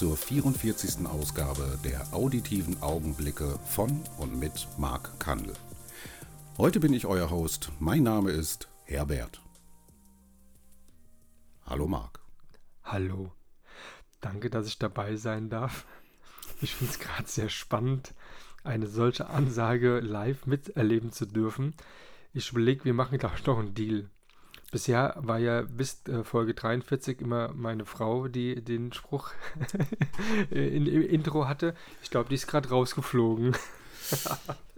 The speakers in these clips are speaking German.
Zur 44. Ausgabe der auditiven Augenblicke von und mit Marc Kandel. Heute bin ich euer Host. Mein Name ist Herbert. Hallo Marc. Hallo. Danke, dass ich dabei sein darf. Ich finde es gerade sehr spannend, eine solche Ansage live miterleben zu dürfen. Ich überlege, wir machen, glaube ich, noch einen Deal. Bisher war ja bis äh, Folge 43 immer meine Frau, die den Spruch in, im Intro hatte. Ich glaube, die ist gerade rausgeflogen.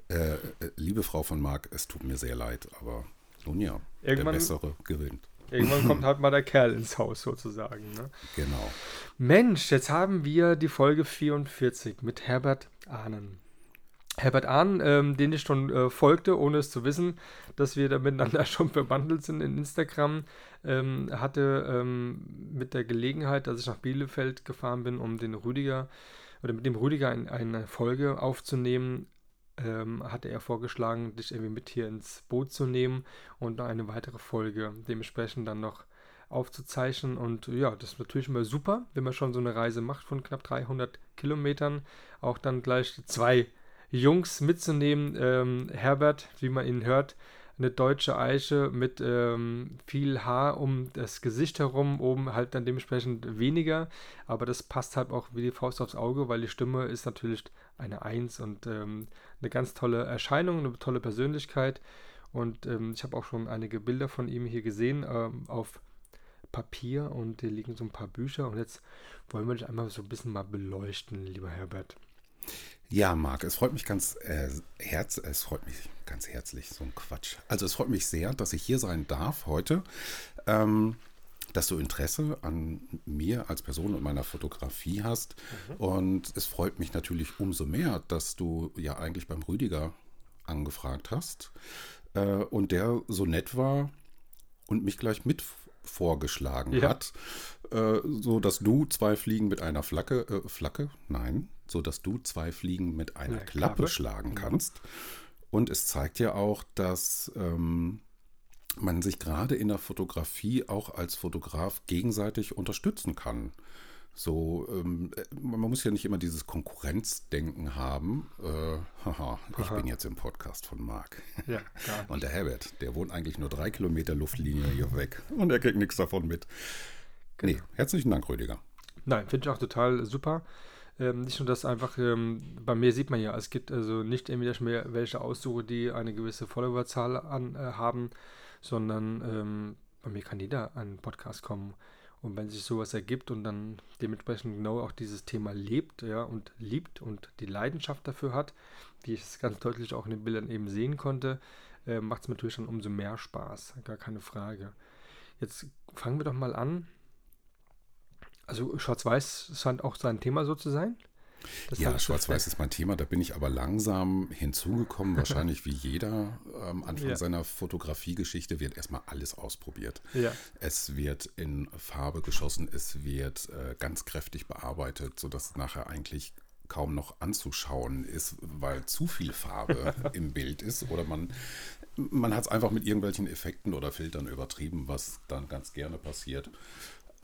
Äh, äh, liebe Frau von Marc, es tut mir sehr leid, aber nun ja, Irgendwann- der Bessere gewinnt. Irgendwann kommt halt mal der Kerl ins Haus sozusagen. Ne? Genau. Mensch, jetzt haben wir die Folge 44 mit Herbert Ahnen. Herbert Ahnen, ähm, den ich schon äh, folgte, ohne es zu wissen, dass wir da miteinander schon verbandelt sind in Instagram, ähm, hatte ähm, mit der Gelegenheit, dass ich nach Bielefeld gefahren bin, um den Rüdiger oder mit dem Rüdiger ein, eine Folge aufzunehmen, ähm, hatte er vorgeschlagen, dich irgendwie mit hier ins Boot zu nehmen und eine weitere Folge dementsprechend dann noch aufzuzeichnen. Und ja, das ist natürlich immer super, wenn man schon so eine Reise macht von knapp 300 Kilometern, auch dann gleich zwei Jungs mitzunehmen. Ähm, Herbert, wie man ihn hört, eine deutsche Eiche mit ähm, viel Haar um das Gesicht herum, oben halt dann dementsprechend weniger, aber das passt halt auch wie die Faust aufs Auge, weil die Stimme ist natürlich eine Eins und ähm, eine ganz tolle Erscheinung, eine tolle Persönlichkeit und ähm, ich habe auch schon einige Bilder von ihm hier gesehen ähm, auf Papier und hier liegen so ein paar Bücher und jetzt wollen wir dich einmal so ein bisschen mal beleuchten, lieber Herbert. Ja, Marc, es freut mich ganz äh, herz, es freut mich ganz herzlich, so ein Quatsch. Also es freut mich sehr, dass ich hier sein darf heute, ähm, dass du Interesse an mir als Person und meiner Fotografie hast. Und es freut mich natürlich umso mehr, dass du ja eigentlich beim Rüdiger angefragt hast äh, und der so nett war und mich gleich mit vorgeschlagen Ja. hat, äh, so dass du zwei Fliegen mit einer Flagge, äh, Flagge, nein, so dass du zwei Fliegen mit einer Klappe, Klappe. schlagen kannst. Und es zeigt ja auch, dass ähm, man sich gerade in der Fotografie auch als Fotograf gegenseitig unterstützen kann. So, ähm, äh, man muss ja nicht immer dieses Konkurrenzdenken haben. Äh, haha, ich Aha. bin jetzt im Podcast von Marc. Ja. Und der Herbert, der wohnt eigentlich nur drei Kilometer Luftlinie hier weg. Und er kriegt nichts davon mit. Genau. Nee, herzlichen Dank, Rüdiger. Nein, finde ich auch total super. Ähm, nicht nur das einfach, ähm, bei mir sieht man ja, es gibt also nicht irgendwie, welche aussuche, die eine gewisse Followerzahl an, äh, haben, sondern ähm, bei mir kann jeder einen Podcast kommen. Und wenn sich sowas ergibt und dann dementsprechend genau auch dieses Thema lebt, ja, und liebt und die Leidenschaft dafür hat, die ich ganz deutlich auch in den Bildern eben sehen konnte, äh, macht es natürlich dann umso mehr Spaß, gar keine Frage. Jetzt fangen wir doch mal an. Also Schwarz-Weiß scheint auch sein Thema so zu sein. Das Ja, Schwarz-Weiß ist mein Thema. Da bin ich aber langsam hinzugekommen. Wahrscheinlich wie jeder am Anfang Ja. seiner Fotografiegeschichte wird erstmal alles ausprobiert. Ja. Es wird in Farbe geschossen, es wird äh, ganz kräftig bearbeitet, sodass nachher eigentlich kaum noch anzuschauen ist, weil zu viel Farbe im Bild ist. Oder man, man hat es einfach mit irgendwelchen Effekten oder Filtern übertrieben, was dann ganz gerne passiert.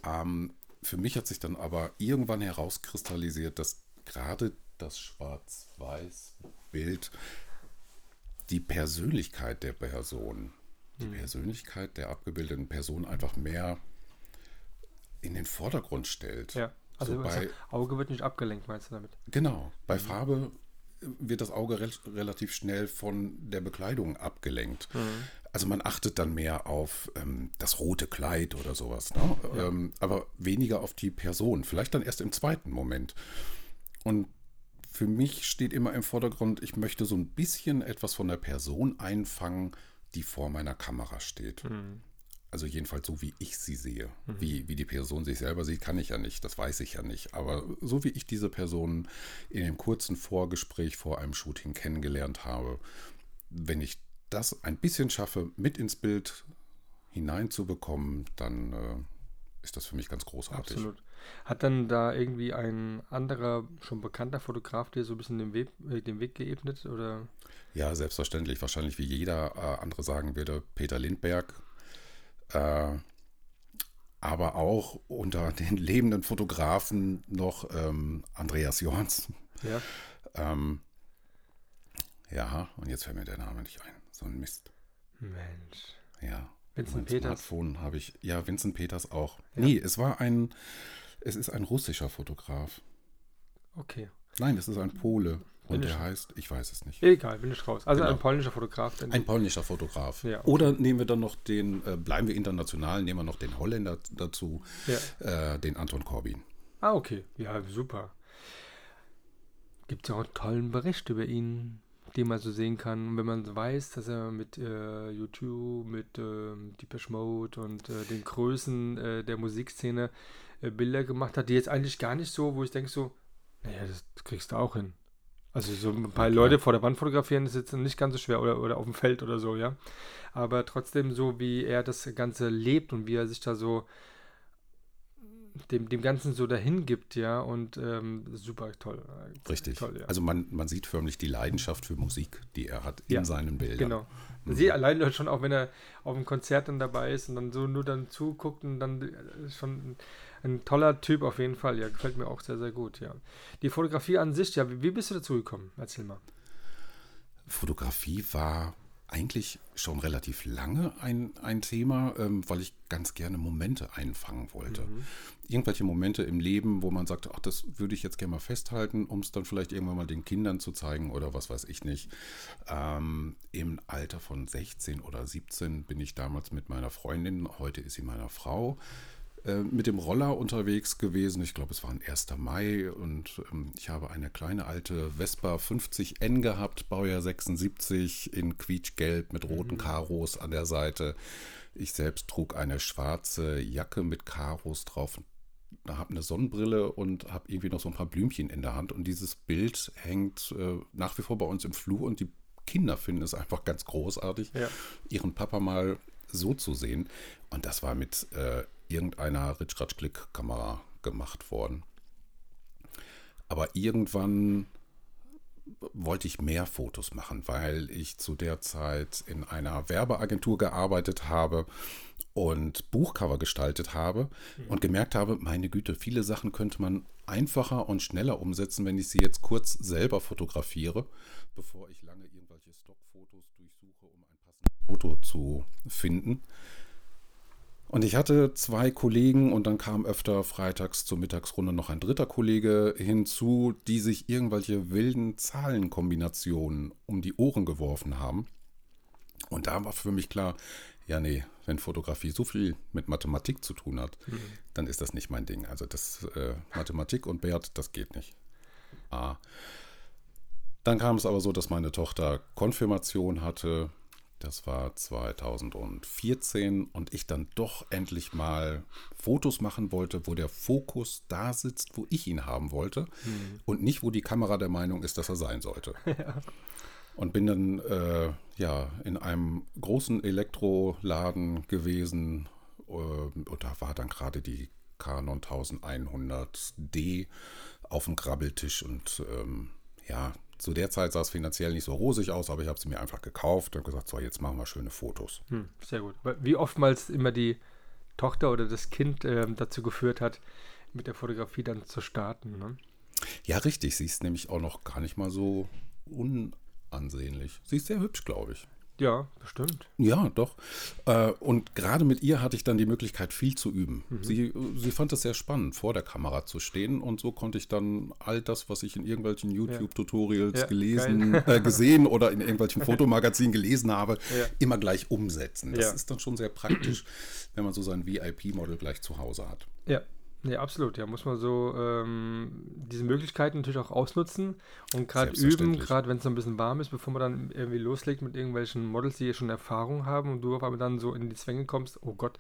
Ähm, für mich hat sich dann aber irgendwann herauskristallisiert, dass gerade das Schwarz-Weiß-Bild die Persönlichkeit der Person, die Persönlichkeit der abgebildeten Person einfach mehr in den Vordergrund stellt. Ja. Also so bei, Auge wird nicht abgelenkt, meinst du damit? genau, bei Farbe wird das Auge rel relativ schnell von der Bekleidung abgelenkt. Also man achtet dann mehr auf ähm, das rote Kleid oder sowas, ne? ähm, aber weniger auf die Person. Vielleicht dann erst im zweiten Moment. Und für mich steht immer im Vordergrund, ich möchte so ein bisschen etwas von der Person einfangen, die vor meiner Kamera steht. Mhm. Also jedenfalls so, wie ich sie sehe. Wie, wie die Person sich selber sieht, kann ich ja nicht, das weiß ich ja nicht. Aber so wie ich diese Person in dem kurzen Vorgespräch vor einem Shooting kennengelernt habe, wenn ich das ein bisschen schaffe, mit ins Bild hineinzubekommen, dann äh, ist das für mich ganz großartig. Absolut. Hat dann da irgendwie ein anderer, schon bekannter Fotograf dir so ein bisschen den Weg, äh, den Weg geebnet? Oder? Ja, selbstverständlich. Wahrscheinlich wie jeder äh, andere sagen würde, Peter Lindberg. Äh, aber auch unter den lebenden Fotografen noch ähm, Andreas Jorns. Ja. Ähm, ja, und jetzt fällt mir der Name nicht ein. So ein Mist. Mensch. Ja. Vincent Peters. Smartphone habe ich. Ja, Vincent Peters auch. Ja. Nee, es war ein. Es ist ein russischer Fotograf. Okay. Nein, es ist ein Pole. Und der heißt, ich weiß es nicht. Egal, bin ich raus. Also Genau. ein polnischer Fotograf. Denn Ein polnischer Fotograf. Ja, okay. Oder nehmen wir dann noch den, äh, bleiben wir international, nehmen wir noch den Holländer dazu, ja. äh, den Anton Corbin. Ah, okay. Ja, super. Gibt es ja auch einen tollen Bericht über ihn, den man so sehen kann. Und wenn man weiß, dass er mit äh, YouTube, mit ähm, Depeche Mode und äh, den Größen äh, der Musikszene äh, Bilder gemacht hat, die jetzt eigentlich gar nicht so, wo ich denke so, naja, das kriegst du auch hin. Also so ein paar klar. Leute vor der Wand fotografieren ist jetzt nicht ganz so schwer oder, oder auf dem Feld oder so, ja. Aber trotzdem so, wie er das Ganze lebt und wie er sich da so dem, dem Ganzen so dahin gibt, ja, und ähm, super toll. Richtig. Toll, ja. Also man, man sieht förmlich die Leidenschaft für Musik, die er hat in Ja, seinen Bildern. Genau. Sie allein schon auch, wenn er auf einem Konzert dann dabei ist und dann so nur dann zuguckt und dann äh, schon ein, toller Typ auf jeden Fall. Ja, gefällt mir auch sehr, sehr gut, ja. Die Fotografie an sich, ja, wie, wie bist du dazu gekommen? Erzähl mal. Fotografie war eigentlich schon relativ lange ein, ein Thema, ähm, weil ich ganz gerne Momente einfangen wollte. Irgendwelche Momente im Leben, wo man sagt, ach, das würde ich jetzt gerne mal festhalten, um es dann vielleicht irgendwann mal den Kindern zu zeigen oder was weiß ich nicht. Ähm, Im Alter von 16 oder 17 bin ich damals mit meiner Freundin, heute ist sie meiner Frau, äh, mit dem Roller unterwegs gewesen. Ich glaube, es war ein 1. Mai und ähm, ich habe eine kleine alte Vespa 50N gehabt, Baujahr 76 in quietschgelb mit roten Karos an der Seite. Ich selbst trug eine schwarze Jacke mit Karos drauf. Da habe eine Sonnenbrille und habe irgendwie noch so ein paar Blümchen in der Hand. Und dieses Bild hängt äh, nach wie vor bei uns im Flur und die Kinder finden es einfach ganz großartig, Ja. ihren Papa mal so zu sehen. Und das war mit äh, irgendeiner Ritsch-Ratsch-Klick-Kamera gemacht worden. Aber irgendwann wollte ich mehr Fotos machen, weil ich zu der Zeit in einer Werbeagentur gearbeitet habe und Buchcover gestaltet habe und gemerkt habe, meine Güte, viele Sachen könnte man einfacher und schneller umsetzen, wenn ich sie jetzt kurz selber fotografiere, bevor ich lange irgendwelche Stockfotos durchsuche, um ein passendes Foto zu finden. Und ich hatte zwei Kollegen und dann kam öfter freitags zur Mittagsrunde noch ein dritter Kollege hinzu, die sich irgendwelche wilden Zahlenkombinationen um die Ohren geworfen haben. Und da war für mich klar, ja nee, wenn Fotografie so viel mit Mathematik zu tun hat, dann ist das nicht mein Ding. Also das äh, Mathematik und Bert, das geht nicht. Ah. Dann kam es aber so, dass meine Tochter Konfirmation hatte. Das war 2014 und ich dann doch endlich mal Fotos machen wollte, wo der Fokus da sitzt, wo ich ihn haben wollte und nicht, wo die Kamera der Meinung ist, dass er sein sollte. Und bin dann äh, ja in einem großen Elektroladen gewesen äh, und da war dann gerade die Canon 1100D auf dem Grabbeltisch und ähm, ja, zu der Zeit sah es finanziell nicht so rosig aus, aber ich habe sie mir einfach gekauft und gesagt, so jetzt machen wir schöne Fotos. Hm, sehr gut. Wie oftmals immer die Tochter oder das Kind ähm, dazu geführt hat, mit der Fotografie dann zu starten. Ne? Ja, richtig, sie ist nämlich auch noch gar nicht mal so unansehnlich. Sie ist sehr hübsch, glaube ich. Ja, bestimmt. Ja, doch. Äh, Und gerade mit ihr hatte ich dann die Möglichkeit, viel zu üben. Sie, sie fand es sehr spannend, vor der Kamera zu stehen. Und so konnte ich dann all das, was ich in irgendwelchen YouTube-Tutorials Ja, gelesen, äh, gesehen oder in irgendwelchen Fotomagazinen gelesen habe, Ja. immer gleich umsetzen. Das Ja. ist dann schon sehr praktisch, wenn man so sein VIP-Model gleich zu Hause hat. Ja, Nee, absolut, ja. Muss man so ähm, diese Möglichkeiten natürlich auch ausnutzen und gerade üben, gerade wenn es noch ein bisschen warm ist, bevor man dann irgendwie loslegt mit irgendwelchen Models, die schon Erfahrung haben und du auf einmal dann so in die Zwänge kommst, oh Gott,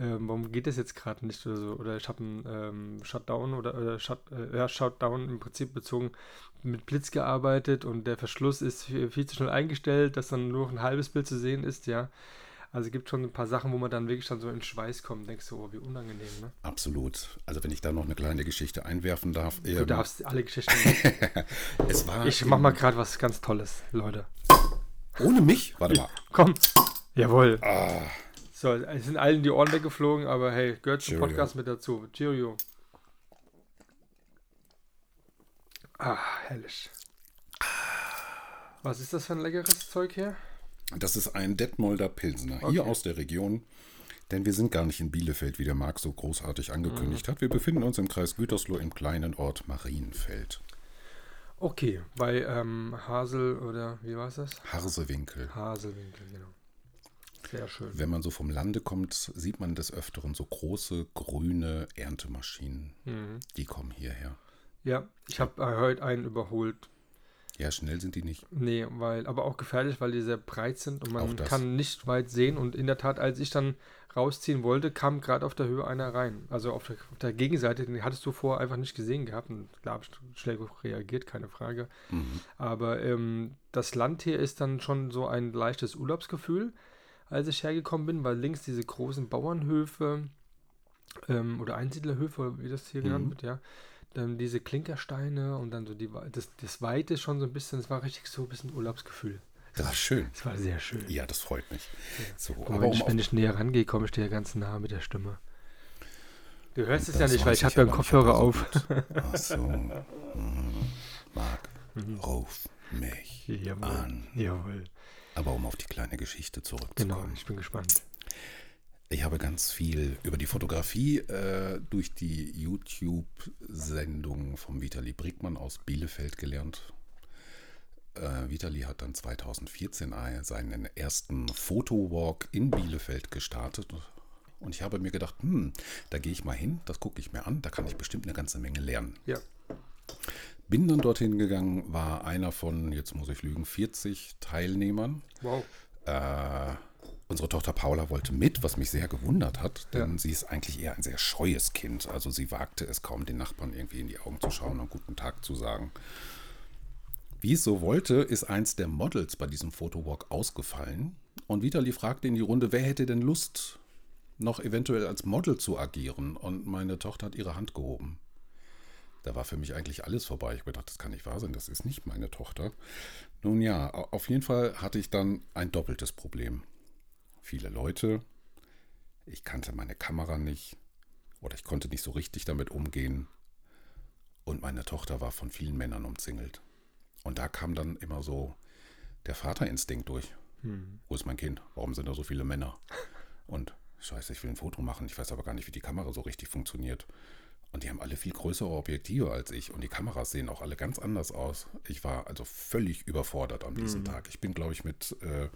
ähm, warum geht das jetzt gerade nicht oder so? Oder ich habe einen ähm, Shutdown oder, oder Shut, äh, ja, Shutdown im Prinzip bezogen mit Blitz gearbeitet und der Verschluss ist viel, viel zu schnell eingestellt, dass dann nur noch ein halbes Bild zu sehen ist, ja. Also es gibt schon ein paar Sachen, wo man dann wirklich dann so in Schweiß kommt denkst so, oh, wie unangenehm, ne? Absolut. Also wenn ich da noch eine kleine Geschichte einwerfen darf. Du ähm, darfst alle Geschichten. es war Ich mach mal gerade was ganz Tolles, Leute. ohne mich. Warte mal. Komm. Jawohl. Ah, So, es sind allen die Ohren weggeflogen, aber hey, gehört zum Cheerio. Podcast mit dazu. Cheerio. Ah, herrlich. Was ist das für ein leckeres Zeug hier? Das ist ein Detmolder Pilsner Okay. hier aus der Region. Denn wir sind gar nicht in Bielefeld, wie der Marc so großartig angekündigt hat. Wir befinden uns im Kreis Gütersloh im kleinen Ort Marienfeld. Okay, bei ähm, Hasel oder wie war es das? Harsewinkel. Haselwinkel, genau. Sehr schön. Wenn man so vom Lande kommt, sieht man des Öfteren so große grüne Erntemaschinen. Mhm. Die kommen hierher. Ja, ich habe äh, heute einen überholt. Ja, schnell sind die nicht. Nee, weil, aber auch gefährlich, weil die sehr breit sind und man kann nicht weit sehen. Und in der Tat, als ich dann rausziehen wollte, kam gerade auf der Höhe einer rein. Also auf der, auf der Gegenseite, den hattest du vorher einfach nicht gesehen gehabt. Und klar, schnell reagiert, keine Frage. Mhm. Aber ähm, das Land hier ist dann schon so ein leichtes Urlaubsgefühl, als ich hergekommen bin, weil links diese großen Bauernhöfe ähm, oder Einsiedlerhöfe, wie das hier genannt Mhm. wird, ja. Dann diese Klinkersteine und dann so die das, das Weite schon so ein bisschen, es war richtig so ein bisschen Urlaubsgefühl. Das ist schön. Es war sehr schön. Ja, das freut mich. So, Aber aber wenn, um ich, wenn ich näher rangehe, komme ich dir ganz nah mit der Stimme. Du hörst es ja Das nicht, weil ich habe ja einen Kopfhörer auf. Ach so. Mhm. Marc, ruf mich Jawohl. an. Jawohl. Aber um auf die kleine Geschichte zurückzukommen. Genau, ich bin gespannt. Ich habe ganz viel über die Fotografie äh, durch die YouTube-Sendung vom Vitali Brickmann aus Bielefeld gelernt. Äh, Vitali hat dann 2014 ein- seinen ersten Fotowalk in Bielefeld gestartet. Und ich habe mir gedacht, hm, da gehe ich mal hin, das gucke ich mir an, da kann ich bestimmt eine ganze Menge lernen. Ja. Bin dann dorthin gegangen, war einer von, jetzt muss ich lügen, 40 Teilnehmern. Wow. Äh, unsere Tochter Paula wollte mit, was mich sehr gewundert hat, denn Ja. sie ist eigentlich eher ein sehr scheues Kind. Also sie wagte es kaum, den Nachbarn irgendwie in die Augen zu schauen und guten Tag zu sagen. Wie es so wollte, ist eins der Models bei diesem Fotowalk ausgefallen. Und Vitali fragte in die Runde, wer hätte denn Lust, noch eventuell als Model zu agieren? Und meine Tochter hat ihre Hand gehoben. Da war für mich eigentlich alles vorbei. Ich habe gedacht, das kann nicht wahr sein, das ist nicht meine Tochter. Nun ja, au- auf jeden Fall hatte ich dann ein doppeltes Problem. Viele Leute, ich kannte meine Kamera nicht oder ich konnte nicht so richtig damit umgehen und meine Tochter war von vielen Männern umzingelt. Und da kam dann immer so der Vaterinstinkt durch. Wo ist mein Kind? Warum sind da so viele Männer? Und scheiße, ich will ein Foto machen, ich weiß aber gar nicht, wie die Kamera so richtig funktioniert. Und die haben alle viel größere Objektive als ich und die Kameras sehen auch alle ganz anders aus. Ich war also völlig überfordert an diesem Tag. Ich bin, glaube ich, mit äh,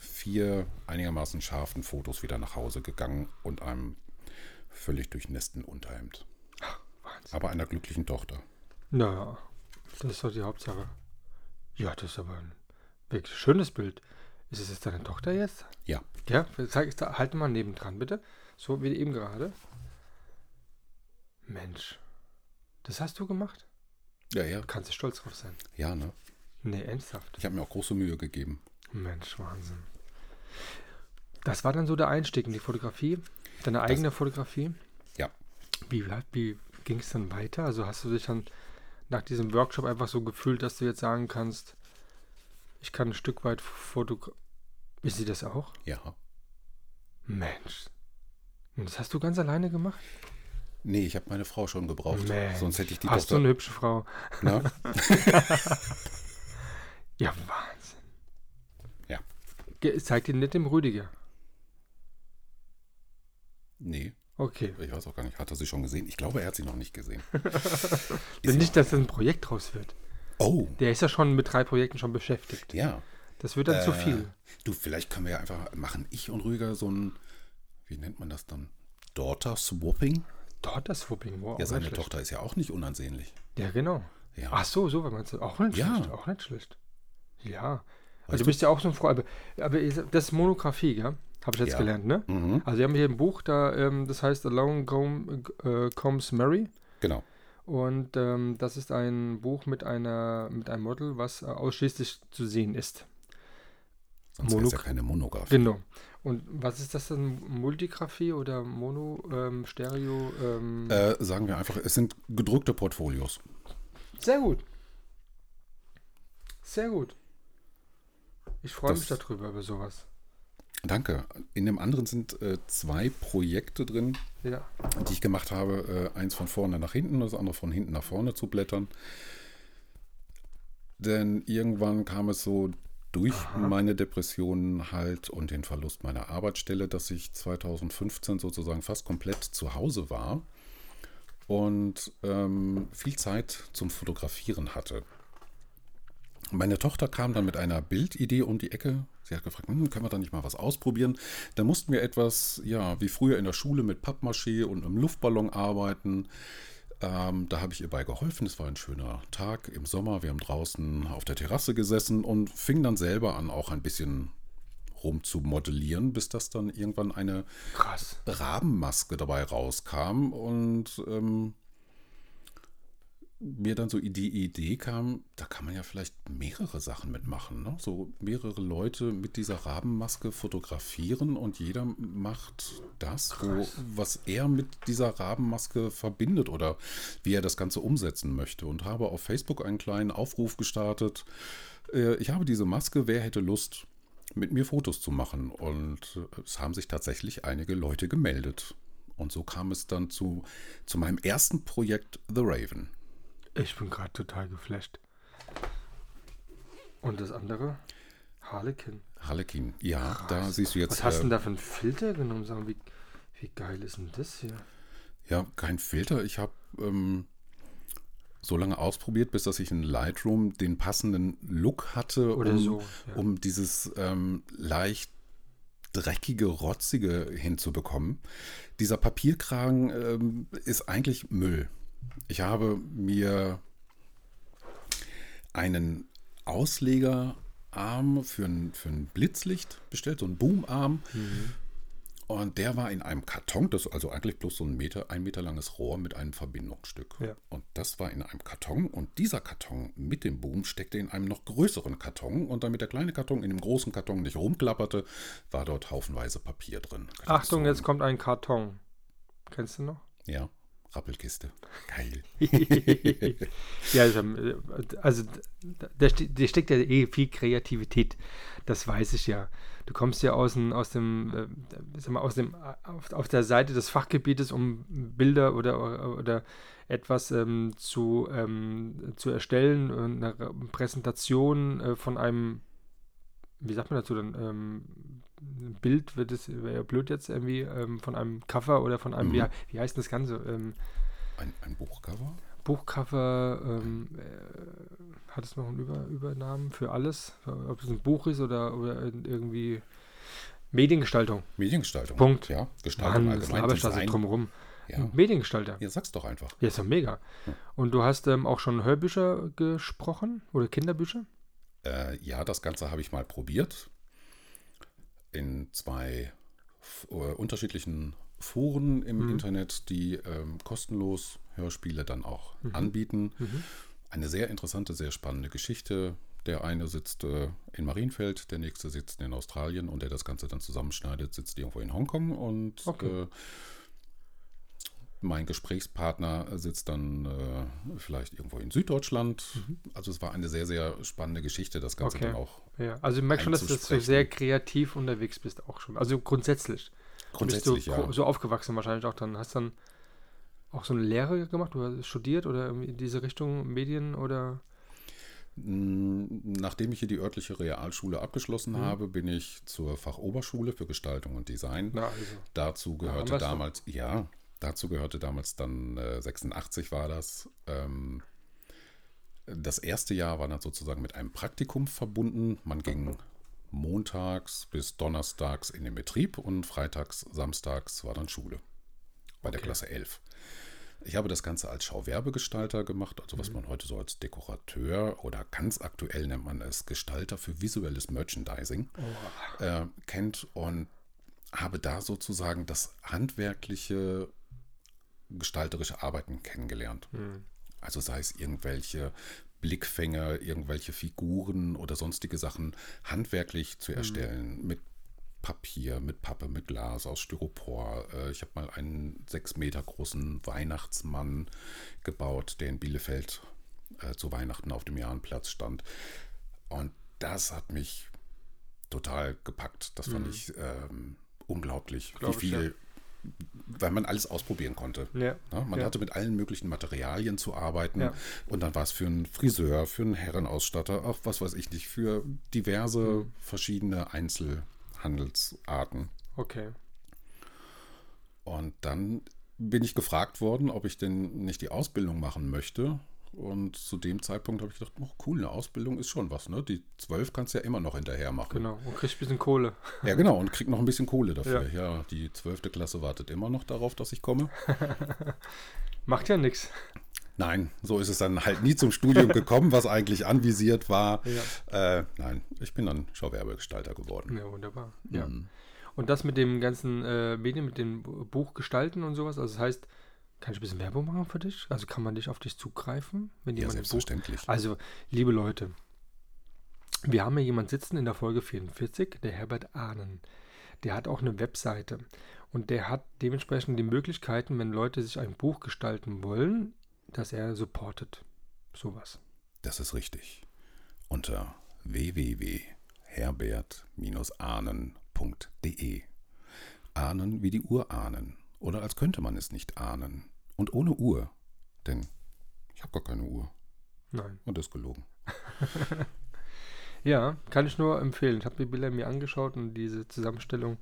vier einigermaßen scharfen Fotos wieder nach Hause gegangen und einem völlig durchnässten Unterhemd. Wahnsinn. Aber einer glücklichen Tochter. Naja, das ist doch die Hauptsache. Ja, das ist aber ein wirklich schönes Bild. Ist es jetzt deine Tochter jetzt? Ja, Ja, zeig, halt mal nebendran, bitte. So wie eben gerade. Mensch. Das hast du gemacht? ja, ja, Du kannst du stolz drauf sein. ja, ne? Nee, ernsthaft. Ich habe mir auch große Mühe gegeben. Mensch, Wahnsinn. Das war dann so der Einstieg in die Fotografie, deine eigene Fotografie. Ja, Wie, wie ging es dann weiter? Also hast du dich dann nach diesem Workshop einfach so gefühlt, dass du jetzt sagen kannst, ich kann ein Stück weit fotografieren. Ist sie das auch? ja. Mensch. Und das hast du ganz alleine gemacht? Nee, ich habe meine Frau schon gebraucht. Mensch. Sonst hätte ich die Hast du Tochter. eine hübsche Frau? Ja, Wahnsinn. Zeig dir nicht dem Rüdiger. Nee, Okay. ich weiß auch gar nicht. Hat er sie schon gesehen? Ich glaube, er hat sie noch nicht gesehen. Wenn nicht, dass das ein Projekt draus wird. Oh, Der ist ja schon mit drei Projekten schon beschäftigt. ja. Das wird dann zu Äh, viel. Du, vielleicht können wir ja einfach machen, ich und Rüger so ein, wie nennt man das dann? Daughter Swapping? Das Swapping, wow. Ja, seine schlecht. Tochter ist ja auch nicht unansehnlich. Ja, genau. Ja. Ach so, so, wenn man es auch nicht Ja. schlecht. Auch nicht schlecht. Ja. Weißt Also du- du bist ja auch so ein Freund. Aber, das ist Monographie, gell? Habe ich jetzt Ja. gelernt, ne? Mhm. Also wir haben hier ein Buch, da, ähm, das heißt Alone Come, äh, Comes Mary. Genau. Und ähm, das ist ein Buch mit einer mit einem Model, was äh, ausschließlich zu sehen ist. Sonst wäre es ja keine Monographie. Genau. Und was ist das denn? Multigraphie oder Mono, ähm, Stereo? Ähm, Äh, sagen wir einfach, es sind gedruckte Portfolios. Sehr gut. Sehr gut. Ich freue mich darüber, über sowas. Danke. In dem anderen sind äh, zwei Projekte drin, Ja. die ich gemacht habe. Äh, eins von vorne nach hinten, das andere von hinten nach vorne zu blättern. Denn irgendwann kam es so durch meine Depressionen halt und den Verlust meiner Arbeitsstelle, dass ich 2015 sozusagen fast komplett zu Hause war und ähm, viel Zeit zum Fotografieren hatte. Meine Tochter kam dann mit einer Bildidee um die Ecke. Sie hat gefragt, hm, können wir da nicht mal was ausprobieren? Da mussten wir etwas, ja, wie früher in der Schule mit Pappmaché und einem Luftballon arbeiten. Ähm, da habe ich ihr bei geholfen. Es war ein schöner Tag im Sommer. Wir haben draußen auf der Terrasse gesessen und fingen dann selber an, auch ein bisschen rum zu modellieren, bis das dann irgendwann eine Krass. Rabenmaske dabei rauskam und ähm, mir dann so die Idee kam, da kann man ja vielleicht mehrere Sachen mitmachen. Ne? So mehrere Leute mit dieser Rabenmaske fotografieren und jeder macht das, wo, was er mit dieser Rabenmaske verbindet oder wie er das Ganze umsetzen möchte. Und habe auf Facebook einen kleinen Aufruf gestartet. Äh, ich habe diese Maske, wer hätte Lust, mit mir Fotos zu machen? Und es haben sich tatsächlich einige Leute gemeldet. Und so kam es dann zu, zu meinem ersten Projekt The Raven. Ich bin gerade total geflasht. Und das andere? Harlequin. Harlequin. Ja, da siehst du jetzt. Was hast du äh, denn da für einen Filter genommen? Sag mal, wie, wie geil ist denn das hier? Ja, kein Filter. Ich habe ähm, so lange ausprobiert, bis dass ich in Lightroom den passenden Look hatte, Oder um, so, ja. um dieses ähm, leicht dreckige, rotzige hinzubekommen. Dieser Papierkragen ähm, ist eigentlich Müll. Ich habe mir einen Auslegerarm für ein, für ein Blitzlicht bestellt, so einen Boomarm. Und der war in einem Karton, das ist also eigentlich bloß so ein Meter, ein Meter langes Rohr mit einem Verbindungsstück. Ja. Und das war in einem Karton und dieser Karton mit dem Boom steckte in einem noch größeren Karton und damit der kleine Karton in dem großen Karton nicht rumklapperte, war dort haufenweise Papier drin. Achtung, jetzt kommt ein Karton. Kennst du noch? Ja, Rappelkiste. Geil. ja, also, also da, da steckt ja eh viel Kreativität. Das weiß ich ja. Du kommst ja aus dem, aus dem, äh, sag mal, aus dem, auf, auf der Seite des Fachgebietes, um Bilder oder, oder etwas ähm, zu, ähm, zu erstellen, eine Präsentation äh, von einem, wie sagt man dazu dann, ähm, Bild wird es, wäre ja blöd jetzt irgendwie, ähm, von einem Cover oder von einem, Mhm. wie, wie heißt das Ganze? Ähm, Ein, ein Buchcover? Buchcover, ähm, äh, hat es noch einen Über Übernamen für alles? Ob es ein Buch ist oder, oder irgendwie Mediengestaltung. Mediengestaltung. Punkt. Ja, Gestaltung Mann, allgemein. Laberstraße Design. drumherum. Ja. Mediengestalter. ja, sag's doch einfach. Ja, ist doch mega. Und du hast ähm, auch schon Hörbücher gesprochen oder Kinderbücher? Äh, ja, das Ganze habe ich mal probiert. In zwei äh, unterschiedlichen Foren im Mhm. Internet, die ähm, kostenlos Hörspiele dann auch Mhm. anbieten. Eine sehr interessante, sehr spannende Geschichte. Der eine sitzt äh, in Marienfeld, der nächste sitzt in Australien und der das Ganze dann zusammenschneidet, sitzt irgendwo in Hongkong und Okay. äh, mein Gesprächspartner sitzt dann äh, vielleicht irgendwo in Süddeutschland. Also es war eine sehr, sehr spannende Geschichte, das Ganze Mhm. Okay. dann auch Ja, also ich merke schon, dass du so sehr kreativ unterwegs bist auch schon. Also grundsätzlich. grundsätzlich, bist du ja. so aufgewachsen wahrscheinlich auch dann. Hast dann auch so eine Lehre gemacht oder studiert oder in diese Richtung Medien oder Mm, Nachdem ich hier die örtliche Realschule abgeschlossen Mhm. habe, bin ich zur Fachoberschule für Gestaltung und Design. na also. Dazu gehörte du. damals, ja, dazu gehörte damals dann äh, 86 war das. Ähm, das erste Jahr war dann sozusagen mit einem Praktikum verbunden. Man ging montags bis donnerstags in den Betrieb und freitags, samstags war dann Schule. bei der Okay. Klasse 11. Ich habe das Ganze als Schauwerbegestalter gemacht, also Mhm. was man heute so als Dekorateur oder ganz aktuell nennt man es Gestalter für visuelles Merchandising äh, kennt und habe da sozusagen das handwerkliche, gestalterische Arbeiten kennengelernt. Also sei es irgendwelche Blickfänger, irgendwelche Figuren oder sonstige Sachen handwerklich zu erstellen mit Papier, mit Pappe, mit Glas, aus Styropor. Äh, Ich habe mal einen sechs Meter großen Weihnachtsmann gebaut, der in Bielefeld äh, zu Weihnachten auf dem Jahrenplatz stand. Und das hat mich total gepackt. Das fand ich ähm, unglaublich, Glaub wie ich, viel, weil man alles ausprobieren konnte. Ja. Ja, man Ja. hatte mit allen möglichen Materialien zu arbeiten. Und dann war es für einen Friseur, für einen Herrenausstatter, auch was weiß ich nicht, für diverse Mhm. verschiedene Einzelhandelsarten. Okay. Und dann bin ich gefragt worden, ob ich denn nicht die Ausbildung machen möchte. Und zu dem Zeitpunkt habe ich gedacht, oh, cool, eine Ausbildung ist schon was. Ne? Die zwölf kannst du ja immer noch hinterher machen. Genau. Und kriegst ein bisschen Kohle. Ja, genau, und krieg noch ein bisschen Kohle dafür. Ja. Ja, die zwölfte Klasse wartet immer noch darauf, dass ich komme. Macht ja nichts. Nein, so ist es dann halt nie zum Studium gekommen, was eigentlich anvisiert war. Ja. Äh, nein, ich bin dann Schauwerbegestalter geworden. Ja, wunderbar. Ja. Mhm. Und das mit dem ganzen äh, Medien, mit dem Bu- Buch gestalten und sowas, also das heißt, kann ich ein bisschen Werbung machen für dich? Also kann man dich auf dich zugreifen, wenn Ja, selbstverständlich. Also, liebe Leute, wir haben hier jemand sitzen in der Folge 44, der Herbert Ahnen. Der hat auch eine Webseite und der hat dementsprechend die Möglichkeiten, wenn Leute sich ein Buch gestalten wollen, dass er supportet. Sowas. Das ist richtig. Unter www.herbert-ahnen.de. Ahnen wie die Urahnen. Oder als könnte man es nicht ahnen. Und ohne Uhr. Denn ich habe gar keine Uhr. Nein. Und das ist gelogen. Ja, kann ich nur empfehlen. Ich habe die Bilder mir angeschaut und diese Zusammenstellung.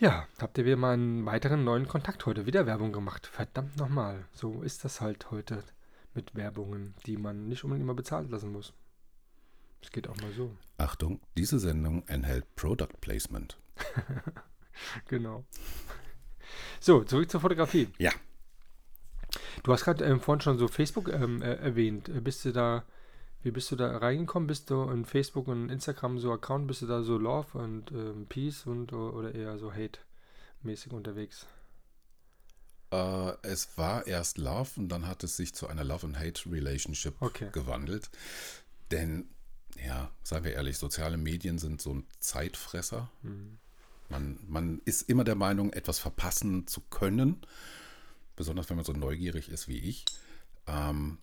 Ja, habt ihr wieder mal einen weiteren neuen Kontakt heute. Wieder Werbung gemacht. Verdammt nochmal. So ist das halt heute mit Werbungen, die man nicht unbedingt immer bezahlt lassen muss. Es geht auch mal so. Achtung, diese Sendung enthält Product Placement. Genau. So, zurück zur Fotografie. Ja, Du hast gerade ähm, vorhin schon so Facebook ähm, äh, erwähnt. Äh, Bist du da, wie bist du da reingekommen? Bist du in Facebook und Instagram so Account? Bist du da so Love und ähm, Peace und oder eher so Hate-mäßig unterwegs? Äh, es war erst Love und dann hat es sich zu einer Love and Hate Relationship Okay. gewandelt. Denn, ja, seien wir ehrlich, soziale Medien sind so ein Zeitfresser. Mhm. Man, man ist immer der Meinung, etwas verpassen zu können, besonders wenn man so neugierig ist wie ich. Ähm,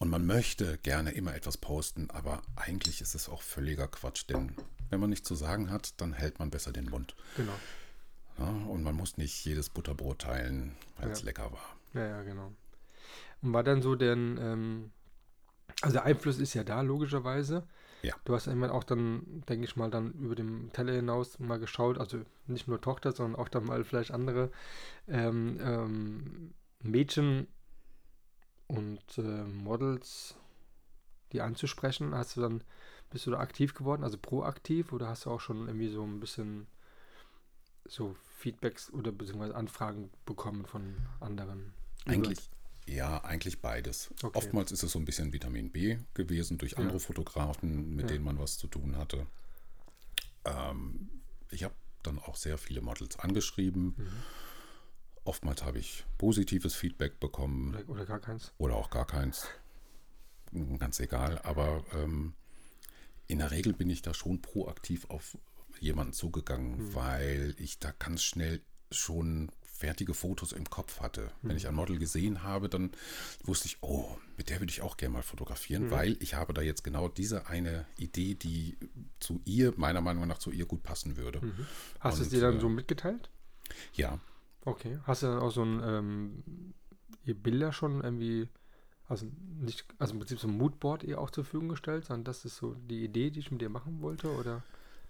und man möchte gerne immer etwas posten, aber eigentlich ist es auch völliger Quatsch, denn wenn man nichts zu sagen hat, dann hält man besser den Mund. Genau. Ja, und man muss nicht jedes Butterbrot teilen, weil es Ja. lecker war. Ja, ja, genau. Und war dann so denn, ähm, also der Einfluss ist ja da, logischerweise. Ja. Du hast einmal auch dann, denke ich mal, dann über dem Teller hinaus mal geschaut, also nicht nur Tochter, sondern auch dann mal vielleicht andere ähm, ähm, Mädchen und äh, Models, die anzusprechen. Hast du dann, bist du da aktiv geworden, also proaktiv, oder hast du auch schon irgendwie so ein bisschen so Feedbacks oder beziehungsweise Anfragen bekommen von anderen? Eigentlich, ja, eigentlich beides. Okay. Oftmals ist es so ein bisschen Vitamin B gewesen durch andere Fotografen, mit Ja. denen man was zu tun hatte. Ähm, ich habe dann auch sehr viele Models angeschrieben. Mhm. Oftmals habe ich positives Feedback bekommen Oder, oder gar keins? oder auch gar keins. Ganz egal. Aber ähm, in der Regel bin ich da schon proaktiv auf jemanden zugegangen, Mhm. weil ich da ganz schnell schon fertige Fotos im Kopf hatte. Mhm. Wenn ich ein Model gesehen habe, dann wusste ich, oh, mit der würde ich auch gerne mal Mhm. fotografieren, weil ich habe da jetzt genau diese eine Idee, die zu ihr, meiner Meinung nach zu ihr gut passen würde. Hast du es dir dann äh, so mitgeteilt? Ja, Okay. Hast du dann auch so ein, ähm, ihr Bilder schon irgendwie, also nicht, also im Prinzip so ein Moodboard ihr auch zur Verfügung gestellt, sondern das ist so die Idee, die ich mit dir machen wollte, oder?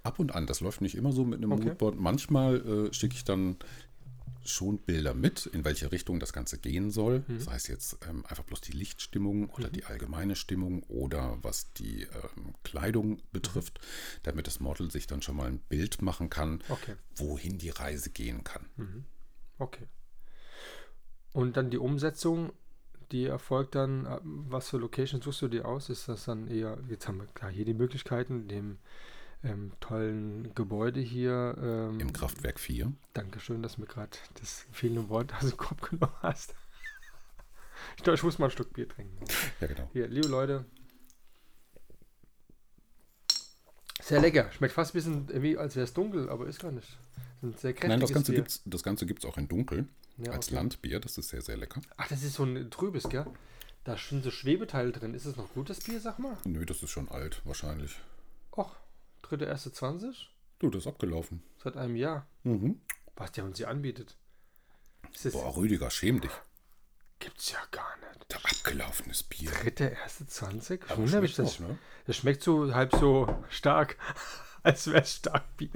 Ab und an, das läuft nicht immer so mit einem Okay. Moodboard. Manchmal äh, schicke ich dann schon Bilder mit, in welche Richtung das Ganze gehen soll. Mhm. Das heißt jetzt ähm, einfach bloß die Lichtstimmung oder die allgemeine Stimmung oder was die ähm, Kleidung betrifft, damit das Model sich dann schon mal ein Bild machen kann, Okay. wohin die Reise gehen kann. Okay. Und dann die Umsetzung, die erfolgt dann, äh, was für Location suchst du dir aus? Ist das dann eher, jetzt haben wir klar hier die Möglichkeiten, dem ähm, tollen Gebäude hier. Ähm, Im Kraftwerk 4. Dankeschön, dass du mir gerade das fehlende Wort aus dem Kopf genommen hast. ich glaube, ich muss mal ein Stück Bier trinken. Ja, genau. Hier, liebe Leute. Sehr lecker. Schmeckt fast ein bisschen wie, als wäre es dunkel, aber ist gar nicht. Ein sehr Nein, das kräftiges Ganze Bier. gibt's, das Ganze gibt es auch in Dunkel. Ja, als okay. Landbier. Das ist sehr, sehr lecker. Ach, das ist so ein trübes, gell? Da sind so Schwebeteile drin. Ist es noch gutes Bier, sag mal? Nö, das ist schon alt, wahrscheinlich. Och, dritte, erste 20? Du, das ist abgelaufen. Seit einem Jahr. Mhm. Was der uns hier anbietet. Boah, Rüdiger, schäm dich. gibt's ja gar nicht. Da abgelaufenes Bier. Dritte, erste 20? Aber schmeckt das, auch, ne? das schmeckt so halb so stark, als wäre es stark Bier.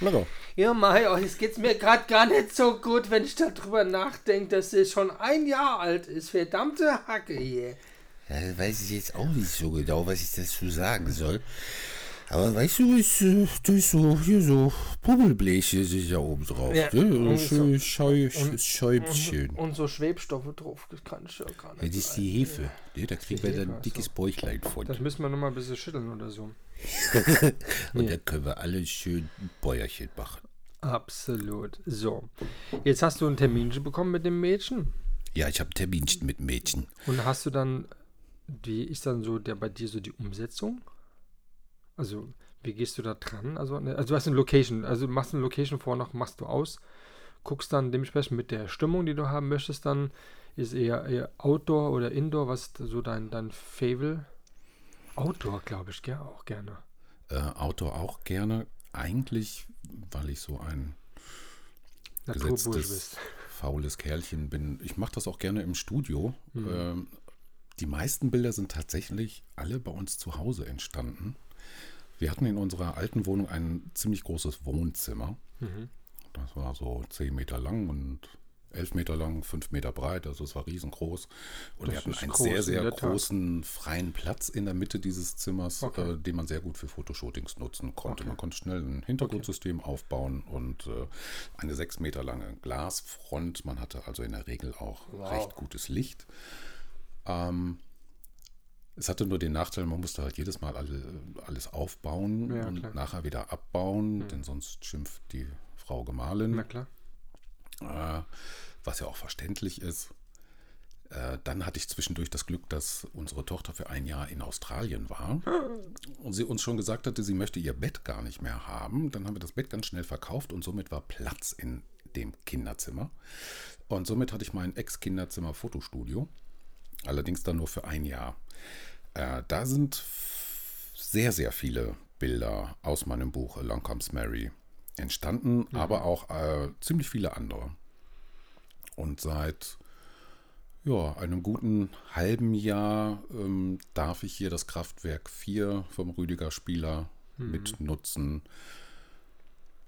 Lecker. Ja, Mai, oh, jetzt geht's mir gerade gar nicht so gut, wenn ich darüber nachdenke, dass es schon ein Jahr alt ist. Verdammte Hacke hier. Ja, weiß ich jetzt auch nicht so genau, was ich dazu sagen soll. Aber weißt du, ist, äh, da ist so, hier so Pubbelbleche sind ja oben drauf. Ja, ne? und schön, so- es schäumt schön. Und so Schwebstoffe drauf, das kann ich ja gar nicht. Ja, das ist die Hefe. Ne? Da kriegen wir Hefe, dann ein dickes so. Bäuchlein von. Das müssen wir nochmal ein bisschen schütteln oder so. Und dann können wir alle schön ein Bäuerchen machen. Absolut. So. Jetzt hast du ein Terminchen bekommen mit dem Mädchen. Ja, ich habe Terminchen mit Mädchen. Und hast du dann, wie ist dann so der bei dir so die Umsetzung? Also, wie gehst du da dran? Also, ne, also du hast eine Location, also machst eine Location vor, noch machst du aus, guckst dann dementsprechend mit der Stimmung, die du haben möchtest, dann ist eher, eher Outdoor oder Indoor, was ist so dein, dein Fable? Outdoor, glaube ich, gell? Auch gerne. Äh, Outdoor auch gerne. Eigentlich, weil ich so ein gesetztes, faules Kerlchen bin. Ich mache das auch gerne im Studio. Mhm. Ähm, die meisten Bilder sind tatsächlich alle bei uns zu Hause entstanden. Wir hatten in unserer alten Wohnung ein ziemlich großes Wohnzimmer. Mhm. Das war so 10 Meter lang und 11 Meter lang, 5 Meter breit, also es war riesengroß. Und Das wir hatten einen groß, sehr, sehr der Tat. großen freien Platz in der Mitte dieses Zimmers, Okay. äh, den man sehr gut für Fotoshootings nutzen konnte. Okay. Man konnte schnell ein Hintergrundsystem aufbauen und äh, eine 6 Meter lange Glasfront. Man hatte also in der Regel auch Wow. recht gutes Licht. Ähm, es hatte nur den Nachteil, man musste halt jedes Mal alle, alles aufbauen Ja, und klar. Nachher wieder abbauen, denn sonst schimpft die Frau Gemahlin Na klar. äh, was ja auch verständlich ist. Äh, dann hatte ich zwischendurch das Glück, dass unsere Tochter für ein Jahr in Australien war und sie uns schon gesagt hatte, sie möchte ihr Bett gar nicht mehr haben. Dann haben wir das Bett ganz schnell verkauft und somit war Platz in dem Kinderzimmer. Und somit hatte ich mein Ex-Kinderzimmer-Fotostudio, allerdings dann nur für ein Jahr. Äh, da sind sehr, sehr viele Bilder aus meinem Buch Along Comes Mary entstanden, aber auch äh, ziemlich viele andere. Und seit ja, einem guten halben Jahr ähm, darf ich hier das Kraftwerk 4 vom Rüdiger Spieler mit nutzen,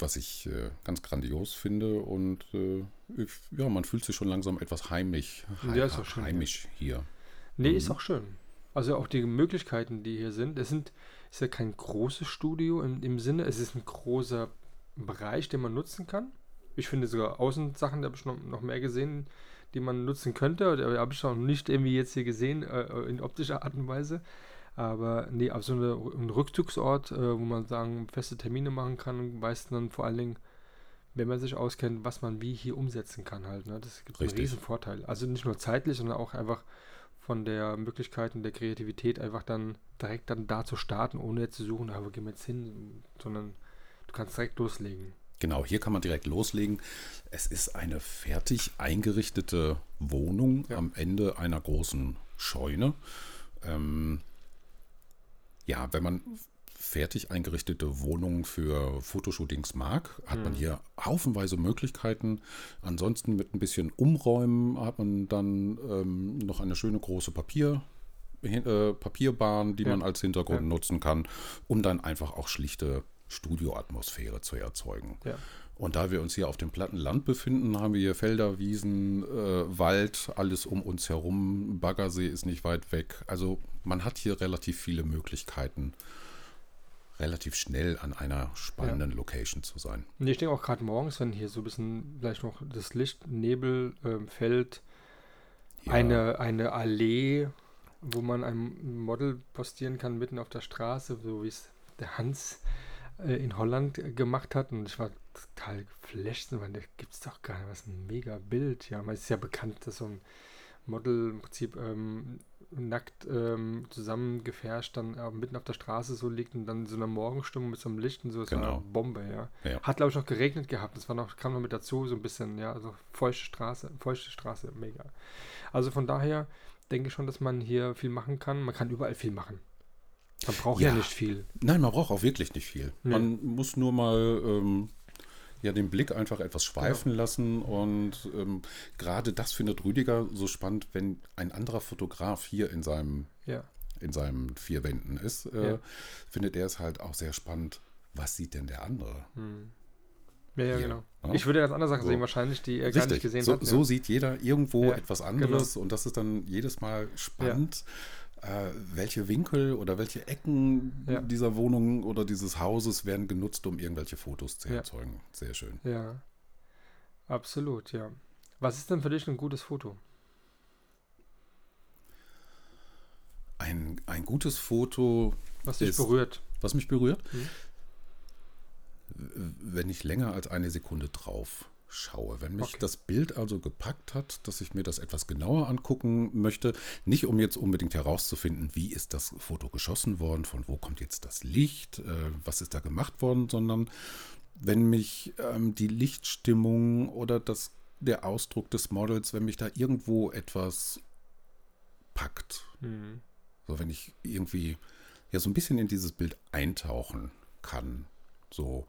was ich äh, ganz grandios finde. Und äh, ich, ja, man fühlt sich schon langsam etwas heimisch, Ja, ist auch schön, ja. heimisch hier. Nee, Mhm. ist auch schön. Also auch die Möglichkeiten, die hier sind. Es sind, ist ja kein großes Studio im, im Sinne, es ist ein großer Bereich, den man nutzen kann. Ich finde sogar Außensachen, da habe ich noch, noch mehr gesehen, die man nutzen könnte. Aber habe ich noch nicht irgendwie jetzt hier gesehen, äh, in optischer Art und Weise. Aber nee, auf so eine, ein Rückzugsort, äh, wo man sagen, feste Termine machen kann, weiß dann vor allen Dingen, wenn man sich auskennt, was man wie hier umsetzen kann halt. Ne? Das gibt einen Richtig. riesen Vorteil. Also nicht nur zeitlich, sondern auch einfach von der Möglichkeit und der Kreativität einfach dann direkt dann da zu starten, ohne jetzt zu suchen, ah, wo gehen wir jetzt hin, sondern du kannst direkt loslegen. Genau, hier kann man direkt loslegen. Es ist eine fertig eingerichtete Wohnung Ja. am Ende einer großen Scheune. Ähm, ja, wenn man fertig eingerichtete Wohnungen für Fotoshootings mag, hat man hier haufenweise Möglichkeiten. Ansonsten mit ein bisschen Umräumen hat man dann ähm, noch eine schöne große Papier, äh, Papierbahn, die Ja. man als Hintergrund Ja. nutzen kann, um dann einfach auch schlichte Studioatmosphäre zu erzeugen. Ja. Und da wir uns hier auf dem platten Land befinden, haben wir hier Felder, Wiesen, äh, Wald, alles um uns herum. Baggersee ist nicht weit weg. Also man hat hier relativ viele Möglichkeiten, relativ schnell an einer spannenden Location zu sein. Und ich denke auch gerade morgens, wenn hier so ein bisschen vielleicht noch das Licht, Nebel ähm, fällt, Ja. eine, eine Allee, wo man ein Model postieren kann, mitten auf der Straße, so wie es der Hans äh, in Holland gemacht hat. Und ich war total geflasht, weil da gibt es doch gar nicht, was ein mega Bild. Ja, man ist ja bekannt, dass so ein Model im Prinzip ähm, nackt ähm, zusammengefärscht dann äh, mitten auf der Straße so liegt und dann so eine Morgenstimmung mit so einem Licht und so. Genau. eine Bombe, ja. Ja. Hat, glaube ich, noch geregnet gehabt. Das war noch, kam noch mit dazu, so ein bisschen, ja, also feuchte Straße, feuchte Straße, mega. Also von daher denke ich schon, dass man hier viel machen kann. Man kann überall viel machen. Man braucht ja, Ja. nicht viel. Nein, man braucht auch wirklich nicht viel. Nee. Man muss nur mal ähm, ja den Blick einfach etwas schweifen lassen und ähm, gerade das findet Rüdiger so spannend, wenn ein anderer Fotograf hier in seinem Ja. in seinen vier Wänden ist, äh, Ja. findet er es halt auch sehr spannend. Was sieht denn der andere? Ja, ja, Hier, genau. ja. Ich würde ganz andere Sachen So. sehen, wahrscheinlich, die er gar nicht gesehen so, hat. so ja. sieht jeder irgendwo Ja, etwas anderes und das ist dann jedes Mal spannend, äh, welche Winkel oder welche Ecken Ja. dieser Wohnung oder dieses Hauses werden genutzt, um irgendwelche Fotos zu Ja. erzeugen. Sehr schön. Ja. Absolut, ja. Was ist denn für dich ein gutes Foto? Ein, ein gutes Foto, Was dich Ist- berührt? was mich berührt, Mhm. wenn ich länger als eine Sekunde drauf schaue. Wenn mich Okay. das Bild also gepackt hat, dass ich mir das etwas genauer angucken möchte, nicht um jetzt unbedingt herauszufinden, wie ist das Foto geschossen worden, von wo kommt jetzt das Licht, äh, was ist da gemacht worden, sondern wenn mich ähm, die Lichtstimmung oder das, der Ausdruck des Models, wenn mich da irgendwo etwas packt, Mhm. so, wenn ich irgendwie ja so ein bisschen in dieses Bild eintauchen kann. So,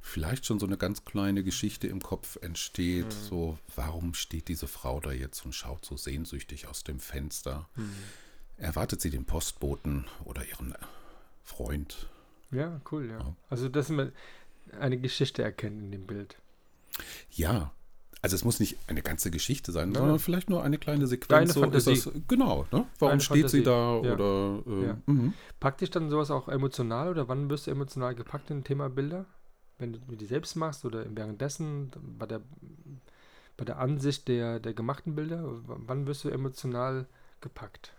vielleicht schon so eine ganz kleine Geschichte im Kopf entsteht. So, warum steht diese Frau da jetzt und schaut so sehnsüchtig aus dem Fenster? Erwartet sie den Postboten oder ihren Freund? Ja, cool, ja. Ja. Also, dass man eine Geschichte erkennt in dem Bild. Ja. Also es muss nicht eine ganze Geschichte sein, Nein. sondern vielleicht nur eine kleine Sequenz. So ist Fantasie. das, genau, ne? Warum Deine steht sie Fantasie. da? Ja. Oder äh, Ja. mhm. Packt dich dann sowas auch emotional oder wann wirst du emotional gepackt im Thema Bilder? Wenn du die selbst machst oder währenddessen bei der, bei der Ansicht der, der gemachten Bilder? Wann wirst du emotional gepackt?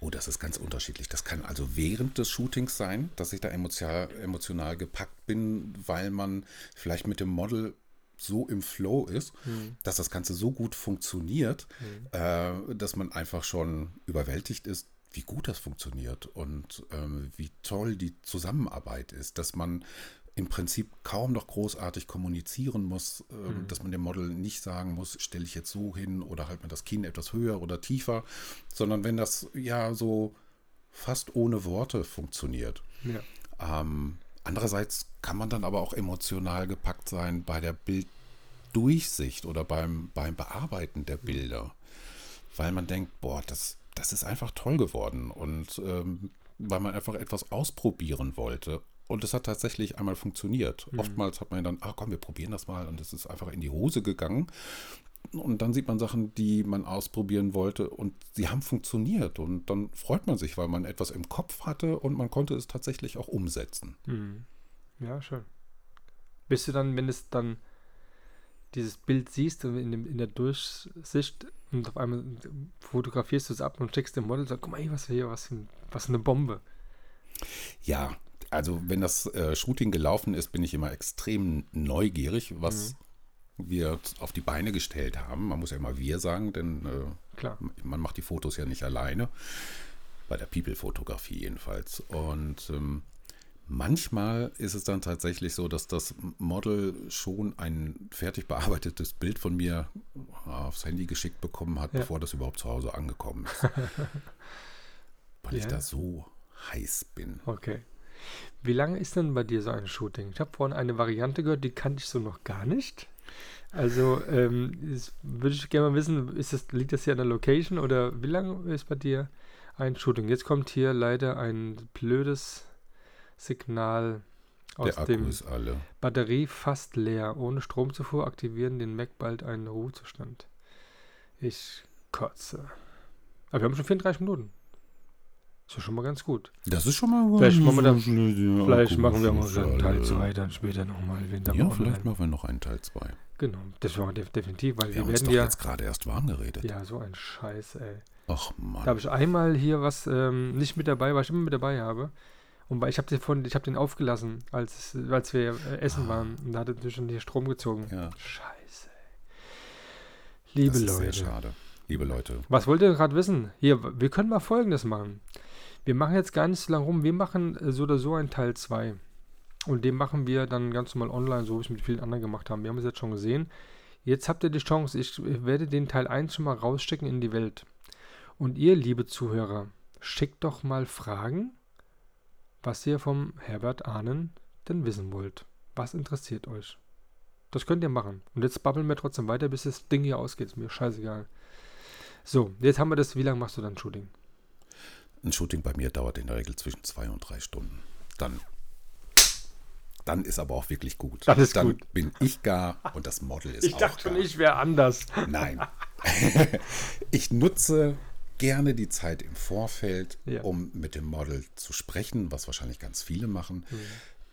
Oh, das ist ganz unterschiedlich. Das kann also während des Shootings sein, dass ich da emotional, emotional gepackt bin, weil man vielleicht mit dem Model so im Flow ist, dass das Ganze so gut funktioniert, äh, dass man einfach schon überwältigt ist, wie gut das funktioniert und ähm, wie toll die Zusammenarbeit ist, dass man im Prinzip kaum noch großartig kommunizieren muss, ähm, dass man dem Model nicht sagen muss, stelle ich jetzt so hin oder halt mir das Kinn etwas höher oder tiefer, sondern wenn das ja so fast ohne Worte funktioniert. Ja. Ähm, andererseits kann man dann aber auch emotional gepackt sein bei der Bilddurchsicht oder beim, beim Bearbeiten der Bilder, weil man denkt, boah, das, das ist einfach toll geworden und ähm, weil man einfach etwas ausprobieren wollte. Und es hat tatsächlich einmal funktioniert. Oftmals hat man dann, ah komm, wir probieren das mal und es ist einfach in die Hose gegangen. Und dann sieht man Sachen, die man ausprobieren wollte und sie haben funktioniert. Und dann freut man sich, weil man etwas im Kopf hatte und man konnte es tatsächlich auch umsetzen. Mhm. Ja, schön. Bist du dann, wenn es dann dieses Bild siehst und in, dem, in der Durchsicht und auf einmal fotografierst du es ab und schickst dem Model und sagst, guck mal hier, was hier, was, was eine Bombe. Ja, also wenn das äh, Shooting gelaufen ist, bin ich immer extrem neugierig, was wir auf die Beine gestellt haben. Man muss ja immer wir sagen, denn äh, man macht die Fotos ja nicht alleine. Bei der People-Fotografie jedenfalls. Und ähm, manchmal ist es dann tatsächlich so, dass das Model schon ein fertig bearbeitetes Bild von mir aufs Handy geschickt bekommen hat, Ja. bevor das überhaupt zu Hause angekommen ist. Weil ich Ja. da so heiß bin. Okay. Wie lange ist denn bei dir so ein Shooting? Ich habe vorhin eine Variante gehört, die kannte ich so noch gar nicht. Also ähm, würde ich gerne mal wissen, das, liegt das hier an der Location oder wie lange ist bei dir ein Shooting? Jetzt kommt hier leider ein blödes Signal aus Der Akku dem ist alle. Batterie fast leer. Ohne Stromzufuhr aktivieren den Mac bald einen Ruhezustand. Ich kotze. Aber wir haben schon 34 Minuten. Ist ja schon mal ganz gut. Das ist schon mal Vielleicht machen wir dann- Ja, Vielleicht gut, machen wir mal einen Teil 2 dann später nochmal. Ja, vielleicht machen wir noch einen Teil 2. Genau, das war def definitiv, weil Wir wir haben uns werden doch ja. jetzt gerade erst warm geredet. Ja, so ein Scheiß, ey. Ach Mann. Da habe ich einmal hier was ähm, nicht mit dabei, was ich immer mit dabei habe. Und weil ich habe den, von- ich hab den aufgelassen, als, als wir äh, essen waren. Und da hat er natürlich schon hier Strom gezogen. Ah. Ja. Scheiße. ey. Liebe das ist Leute. sehr schade. Liebe Leute. Was wollt ihr gerade wissen? Hier, wir können mal Folgendes machen. Wir machen jetzt gar nicht so lange rum. Wir machen äh, so oder so einen Teil 2. Und den machen wir dann ganz normal online, so wie es mit vielen anderen gemacht haben. Wir haben es jetzt schon gesehen. Jetzt habt ihr die Chance. Ich werde den Teil 1 schon mal rausschicken in die Welt. Und ihr, liebe Zuhörer, schickt doch mal Fragen, was ihr vom Herbert Ahnen denn wissen wollt. Was interessiert euch? Das könnt ihr machen. Und jetzt babbeln wir trotzdem weiter, bis das Ding hier ausgeht. Ist mir scheißegal. So, jetzt haben wir das. Wie lange machst du dann Shooting? Ein Shooting bei mir dauert in der Regel zwischen zwei und drei Stunden. Dann, dann ist aber auch wirklich gut. Das ist dann gut. bin ich gar und das Model ist auch gar. ich wäre anders. Nein. ich nutze gerne die Zeit im Vorfeld, Ja. um mit dem Model zu sprechen, was wahrscheinlich ganz viele machen.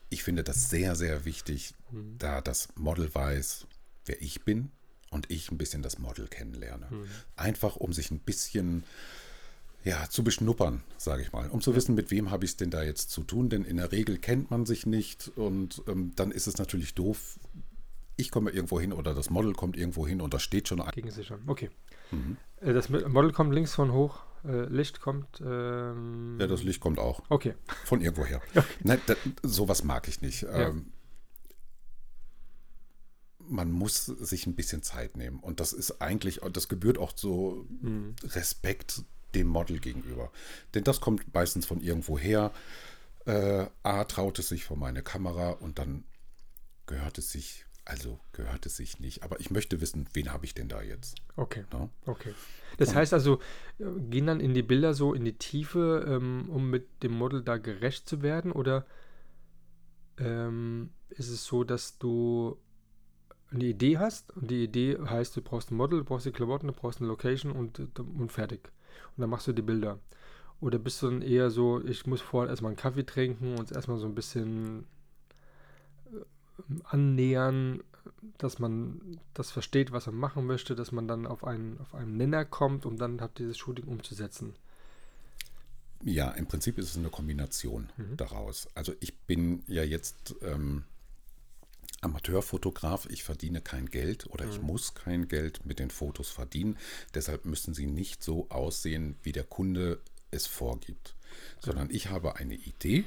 Ich finde das sehr, sehr wichtig, da das Model weiß, wer ich bin und ich ein bisschen das Model kennenlerne. Einfach, um sich ein bisschen ja, zu beschnuppern, sage ich mal, um zu wissen, mit wem habe ich es denn da jetzt zu tun, denn in der Regel kennt man sich nicht und ähm, dann ist es natürlich doof. Ich komme irgendwo hin oder das Model kommt irgendwo hin und da steht schon ein Gegen sich schon. Okay. Mhm. Äh, Das Model kommt links von hoch. Äh, Licht kommt. Ähm, Ja, das Licht kommt auch okay. von irgendwoher. Nein, da, sowas mag ich nicht. Ja. Ähm, man muss sich ein bisschen Zeit nehmen. Und das ist eigentlich, das gebührt auch so Mhm. Respekt dem Model gegenüber. Denn das kommt meistens von irgendwoher. Äh, A, traut es sich vor meine Kamera und dann gehört es sich, also gehört es sich nicht. Aber ich möchte wissen, wen habe ich denn da jetzt? Okay. Ne? Okay. Das heißt also, äh, gehen dann in die Bilder so in die Tiefe, ähm, um mit dem Model da gerecht zu werden? Oder ähm, ist es so, dass du eine Idee hast und die Idee heißt, du brauchst ein Model, du brauchst die Klamotten, du brauchst eine Location und, und fertig. Und dann machst du die Bilder. Oder bist du dann eher so, ich muss vorher erstmal einen Kaffee trinken und erstmal so ein bisschen äh, annähern, dass man das versteht, was man machen möchte, dass man dann auf einen, auf einen Nenner kommt, um dann halt dieses Shooting umzusetzen. Ja, im Prinzip ist es eine Kombination daraus. Also ich bin ja jetzt ähm, Amateurfotograf, ich verdiene kein Geld oder ich muss kein Geld mit den Fotos verdienen. Deshalb müssen sie nicht so aussehen, wie der Kunde es vorgibt, sondern ich habe eine Idee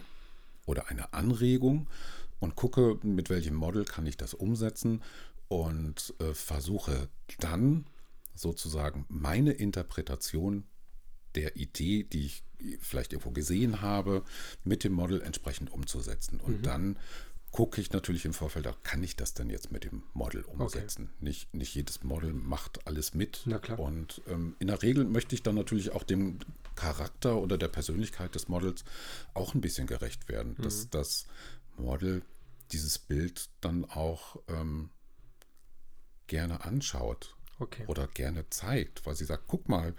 oder eine Anregung und gucke, mit welchem Model kann ich das umsetzen und äh, versuche dann sozusagen meine Interpretation der Idee, die ich vielleicht irgendwo gesehen habe, mit dem Model entsprechend umzusetzen. Und dann gucke ich natürlich im Vorfeld, auch, kann ich das denn jetzt mit dem Model umsetzen? Nicht, nicht jedes Model macht alles mit. Na klar. Und ähm, in der Regel möchte ich dann natürlich auch dem Charakter oder der Persönlichkeit des Models auch ein bisschen gerecht werden, dass das Model dieses Bild dann auch ähm, gerne anschaut Okay. oder gerne zeigt, weil sie sagt, guck mal,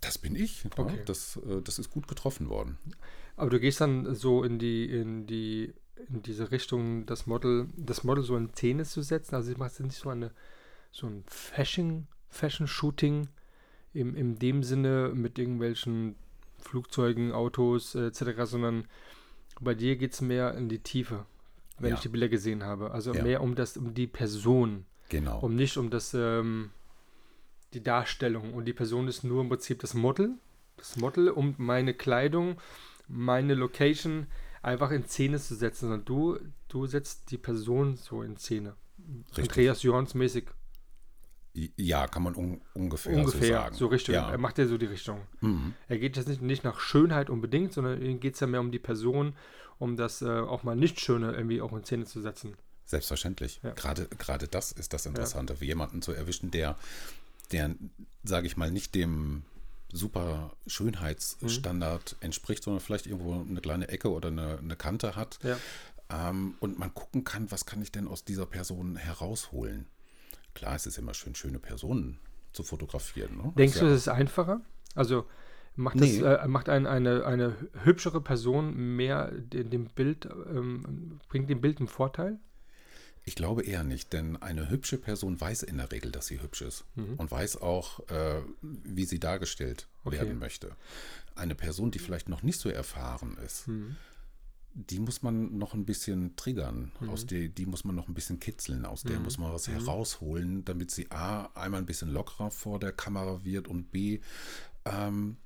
das bin ich. ne? Okay. Das, äh, das ist gut getroffen worden. Aber du gehst dann so in die, in die, in diese Richtung, das Model, das Model so in Szene zu setzen. Also ich mache jetzt nicht so eine, so ein Fashion, Fashion-Shooting im, in dem Sinne mit irgendwelchen Flugzeugen, Autos äh, etc., sondern bei dir geht es mehr in die Tiefe, wenn Ja. ich die Bilder gesehen habe. Also Ja. mehr um das, um die Person. Genau. um nicht um das ähm, die Darstellung und die Person ist nur im Prinzip das Model, das Model um meine Kleidung, meine Location einfach in Szene zu setzen, sondern du du setzt die Person so in Szene. Richtig. Andreas Jorns mäßig Ja, kann man un ungefähr, ungefähr so sagen. so Richtung. Ja. Er macht ja so die Richtung. Mhm. Er geht jetzt nicht, nicht nach Schönheit unbedingt, sondern ihm geht es ja mehr um die Person, um das äh, auch mal nicht Schöne irgendwie auch in Szene zu setzen. Selbstverständlich. Ja. Gerade, gerade das ist das Interessante, wie jemanden zu erwischen, der, der sage ich mal, nicht dem super Schönheitsstandard Mhm. entspricht, sondern vielleicht irgendwo eine kleine Ecke oder eine, eine Kante hat. Ja. Ähm, und man gucken kann, was kann ich denn aus dieser Person herausholen. Klar, es ist immer schön, schöne Personen zu fotografieren. Ne? Denkst Das du, ist ja das ist einfacher? Also Macht, Nee. das, äh, macht ein, eine, eine hübschere Person mehr de- dem Bild, ähm, bringt dem Bild einen Vorteil? Ich glaube eher nicht, denn eine hübsche Person weiß in der Regel, dass sie hübsch ist und weiß auch, äh, wie sie dargestellt Okay. werden möchte. Eine Person, die vielleicht noch nicht so erfahren ist, die muss man noch ein bisschen triggern, aus der, die muss man noch ein bisschen kitzeln, aus der muss man was herausholen, damit sie A, einmal ein bisschen lockerer vor der Kamera wird und B, ähm,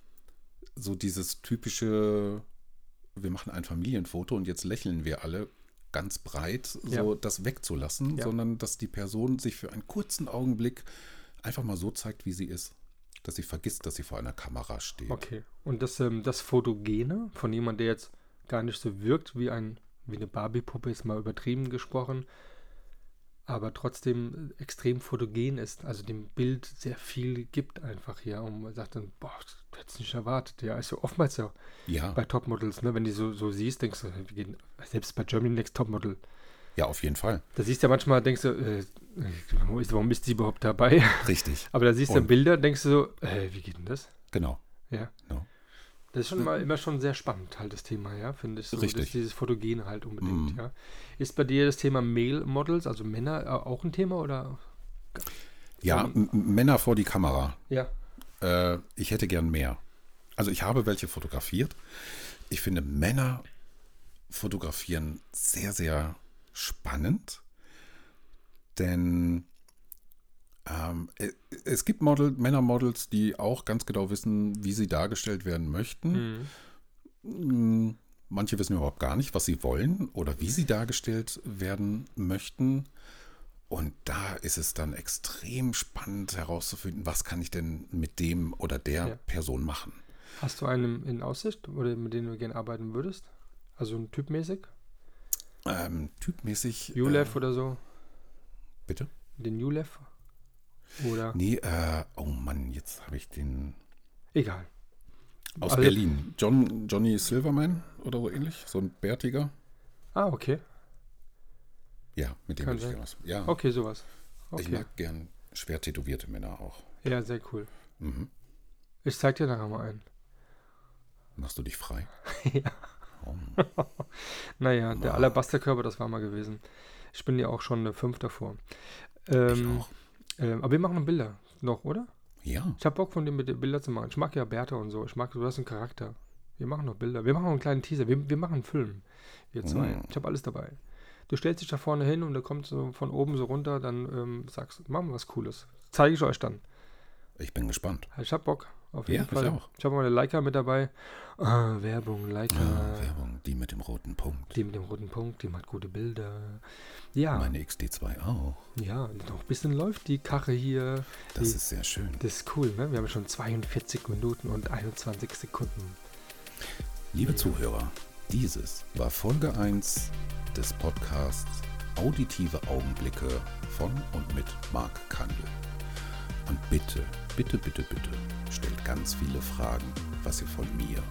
so dieses typische, wir machen ein Familienfoto und jetzt lächeln wir alle ganz breit, so Ja. das wegzulassen, Ja. sondern dass die Person sich für einen kurzen Augenblick einfach mal so zeigt, wie sie ist. Dass sie vergisst, dass sie vor einer Kamera steht. Okay. Und das, ähm, das Fotogene von jemand, der jetzt gar nicht so wirkt wie ein wie eine Barbie-Puppe, ist mal übertrieben gesprochen, aber trotzdem extrem fotogen ist, also dem Bild sehr viel gibt einfach hier. Und man sagt dann, boah, das hätte ich nicht erwartet. Ja, ist ja oftmals ja Ja, bei Topmodels, ne? wenn die so, so siehst, denkst du, wie gehen, selbst bei Germany Next Topmodel, ja, auf jeden Fall. da siehst du ja manchmal, denkst du, äh, warum ist- sie überhaupt dabei? Richtig. Aber da siehst du Bilder, denkst du so, äh, wie geht denn das? Genau. Ja. No. Das ist schon mal immer schon sehr spannend, halt das Thema, ja, finde ich. So, Richtig. Dieses Fotogene halt unbedingt, Mhm. ja. Ist bei dir das Thema Male Models, also Männer, äh, auch ein Thema oder? Ja, Männer vor die Kamera. Ja. Äh, ich hätte gern mehr. Also ich habe welche fotografiert. Ich finde Männer fotografieren sehr, sehr spannend. Denn ähm, e- es gibt Model, Männermodels, die auch ganz genau wissen, wie sie dargestellt werden möchten. Mhm. Mm, Manche wissen überhaupt gar nicht, was sie wollen oder wie sie dargestellt werden möchten. Und da ist es dann extrem spannend herauszufinden, was kann ich denn mit dem oder der Ja. Person machen. Hast du einen in Aussicht oder mit dem du gerne arbeiten würdest? Also ein typmäßig? Ähm, typmäßig. ULEF äh, oder so? Bitte? Den ULEF? Oder? Nee, äh, oh Mann, jetzt habe ich den Egal. aus Also- Berlin. John, Johnny Silverman oder so ähnlich. So ein bärtiger. Ah, okay. Ja, mit dem Kann würde ich was. Ja, Okay, sowas. ich Okay. mag gern schwer tätowierte Männer auch. Ja, sehr cool. Mhm. Ich zeig dir nachher mal einen. Machst du dich frei? Ja. Oh. Naja, der Ah. Alabasterkörper, das war mal gewesen. Ich bin ja auch schon eine 5 davor. Ähm, ich auch. Ähm, aber wir machen noch Bilder noch, oder? Ja. Ich habe Bock von dir mit Bilder zu machen. Ich mag ja Bertha und so. Ich mag, du hast einen Charakter. Wir machen noch Bilder. Wir machen noch einen kleinen Teaser. Wir, wir machen einen Film. Wir zwei. Mm. Ich habe alles dabei. Du stellst dich da vorne hin und der kommt so von oben so runter, dann ähm, sagst du, machen wir was Cooles. Zeige ich euch dann. Ich bin gespannt. Ich hab Bock. Auf jeden Ja, ich Fall. auch. Ich habe meine Leica mit dabei. Ah, Werbung, Leica. Ah, Werbung, die mit dem roten Punkt. Die mit dem roten Punkt, die macht gute Bilder. Ja, Meine XD2 auch. ja, noch ein bisschen läuft die Karre hier. Das die, ist sehr schön. das ist cool, ne? Wir haben schon 42 Minuten und 21 Sekunden. Liebe Zuhörer, dieses war Folge 1 des Podcasts Auditive Augenblicke von und mit Marc Kandel. Und bitte, bitte, bitte, bitte stellt ganz viele Fragen, was ihr von mir,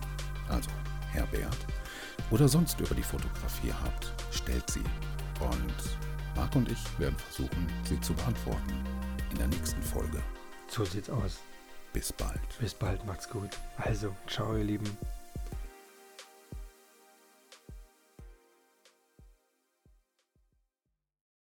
also Herbert, oder sonst über die Fotografie habt. Stellt sie. Und Marc und ich werden versuchen, sie zu beantworten in der nächsten Folge. So sieht's aus. Bis bald. Bis bald, macht's gut. Also, ciao, ihr Lieben.